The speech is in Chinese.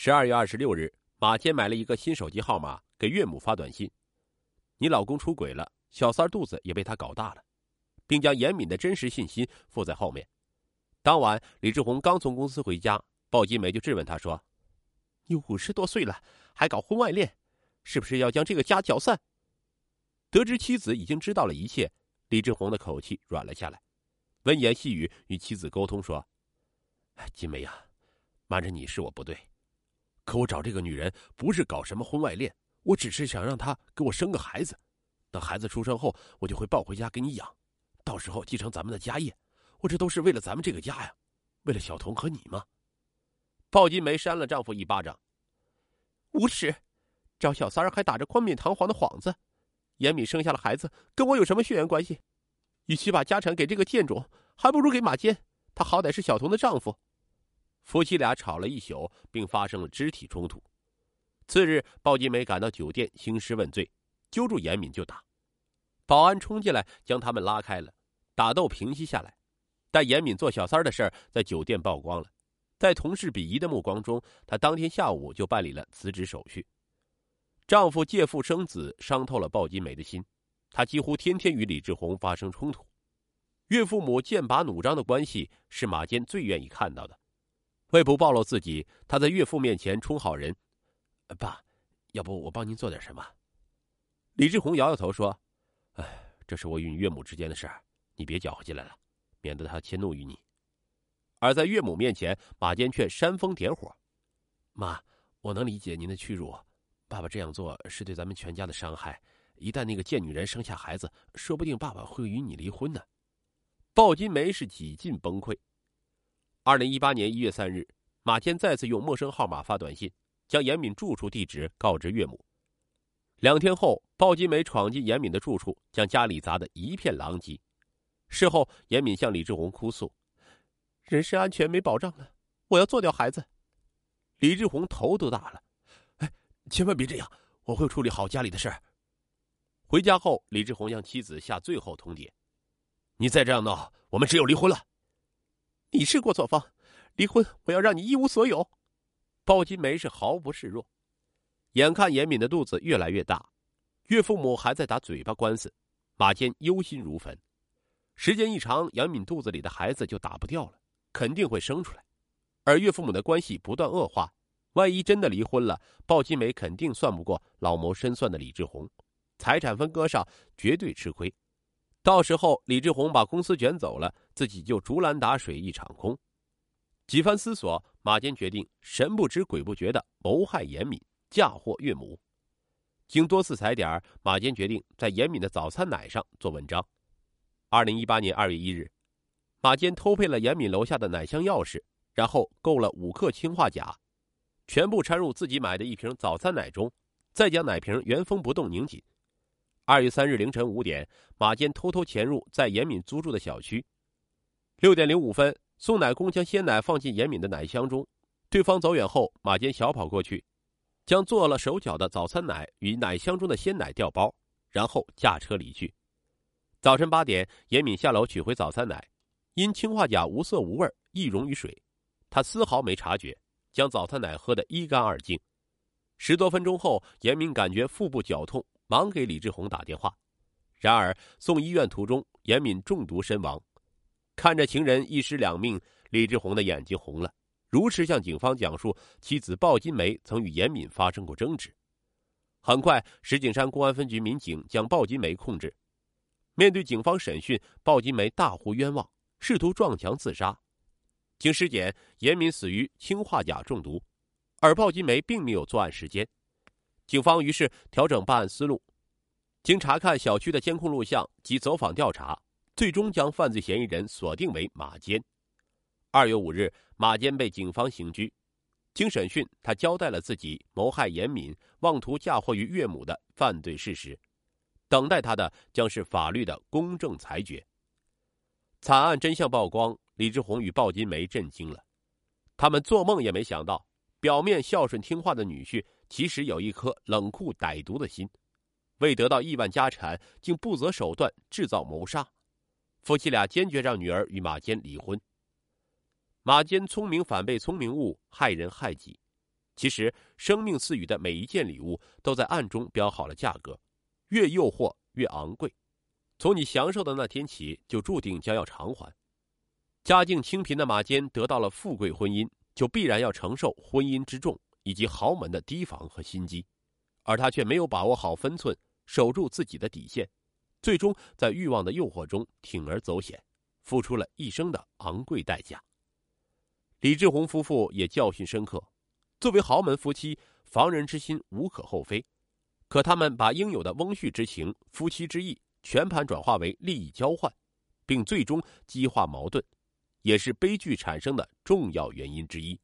十二月二十六日，马坚买了一个新手机号码，给岳母发短信：“你老公出轨了，小三肚子也被他搞大了。”并将严敏的真实信息附在后面。当晚，李志宏刚从公司回家，鲍金梅就质问他说：“你五十多岁了，还搞婚外恋，是不是要将这个家搅散？”得知妻子已经知道了一切，李志宏的口气软了下来，温言细语与妻子沟通说：“金梅呀，瞒着你是我不对，可我找这个女人不是搞什么婚外恋，我只是想让她给我生个孩子，等孩子出生后，我就会抱回家给你养。”到时候继承咱们的家业，我这都是为了咱们这个家呀，为了小童和你吗？鲍金梅扇了丈夫一巴掌。无耻！找小三儿还打着冠冕堂皇的幌子。严敏生下了孩子，跟我有什么血缘关系？与其把家产给这个贱种，还不如给马坚，他好歹是小童的丈夫。夫妻俩吵了一宿，并发生了肢体冲突。次日，鲍金梅赶到酒店兴师问罪，揪住严敏就打，保安冲进来将他们拉开了。打斗平息下来，但严敏做小三的事在酒店曝光了，在同事鄙夷的目光中，她当天下午就办理了辞职手续。丈夫借腹生子，伤透了鲍金梅的心，她几乎天天与李志宏发生冲突。岳父母剑拔弩张的关系是马坚最愿意看到的。为不暴露自己，他在岳父面前充好人：“爸，要不我帮您做点什么？”李志宏摇摇头说：“哎，这是我与岳母之间的事。”你别搅和进来了，免得他迁怒于你。而在岳母面前，马坚却煽风点火：“妈，我能理解您的屈辱，爸爸这样做是对咱们全家的伤害。一旦那个贱女人生下孩子，说不定爸爸会与你离婚呢。”鲍金梅是几近崩溃。二零一八年一月三日，马天再次用陌生号码发短信，将严敏住处地址告知岳母。两天后，鲍金梅闯进严敏的住处，将家里砸得一片狼藉。事后，严敏向李志宏哭诉：“人身安全没保障了，我要做掉孩子。”李志宏头都大了：“哎，千万别这样，我会处理好家里的事儿。”回家后，李志宏向妻子下最后通牒：“你再这样闹，我们只有离婚了。”你是过错方，离婚我要让你一无所有。鲍金梅是毫不示弱，眼看严敏的肚子越来越大，岳父母还在打嘴巴官司，马坚忧心如焚。时间一长，杨敏肚子里的孩子就打不掉了，肯定会生出来。而岳父母的关系不断恶化，万一真的离婚了，鲍金梅肯定算不过老谋深算的李志宏，财产分割上绝对吃亏。到时候李志宏把公司卷走了，自己就竹篮打水一场空。几番思索，马坚决定神不知鬼不觉的谋害严敏，嫁祸岳母。经多次踩点，马坚决定在严敏的早餐奶上做文章。二零一八年二月一日，马坚偷配了严敏楼下的奶箱钥匙，然后购了五克氰化钾，全部掺入自己买的一瓶早餐奶中，再将奶瓶原封不动拧紧。二月三日凌晨五点，马坚偷偷潜入在严敏租住的小区。六点零五分，送奶工将鲜奶放进严敏的奶箱中，对方走远后，马坚小跑过去，将做了手脚的早餐奶与奶箱中的鲜奶调包，然后驾车离去。早晨八点，严敏下楼取回早餐奶，因氰化钾无色无味，易溶于水，他丝毫没察觉，将早餐奶喝得一干二净。十多分钟后，严敏感觉腹部绞痛，忙给李志宏打电话。然而送医院途中，严敏中毒身亡。看着情人一尸两命，李志宏的眼睛红了，如实向警方讲述妻子鲍金梅曾与严敏发生过争执。很快，石景山公安分局民警将鲍金梅控制。面对警方审讯，鲍金梅大呼冤枉，试图撞墙自杀。经尸检，严敏死于氰化钾中毒，而鲍金梅并没有作案时间。警方于是调整办案思路，经查看小区的监控录像及走访调查，最终将犯罪嫌疑人锁定为马坚。二月五日，马坚被警方刑拘。经审讯，他交代了自己谋害严敏、妄图嫁祸于岳母的犯罪事实。等待他的将是法律的公正裁决。惨案真相曝光，李志宏与鲍金梅震惊了，他们做梦也没想到，表面孝顺听话的女婿，其实有一颗冷酷歹毒的心，为得到亿万家产，竟不择手段制造谋杀。夫妻俩坚决让女儿与马坚离婚。马坚聪明反被聪明误，害人害己。其实，生命赐予的每一件礼物都在暗中标好了价格，越诱惑越昂贵。从你享受的那天起，就注定将要偿还。家境清贫的马坚得到了富贵婚姻，就必然要承受婚姻之重以及豪门的提防和心机，而他却没有把握好分寸，守住自己的底线，最终在欲望的诱惑中铤而走险，付出了一生的昂贵代价。李志宏夫妇也教训深刻。作为豪门夫妻，防人之心无可厚非，可他们把应有的翁婿之情、夫妻之义全盘转化为利益交换，并最终激化矛盾，也是悲剧产生的重要原因之一。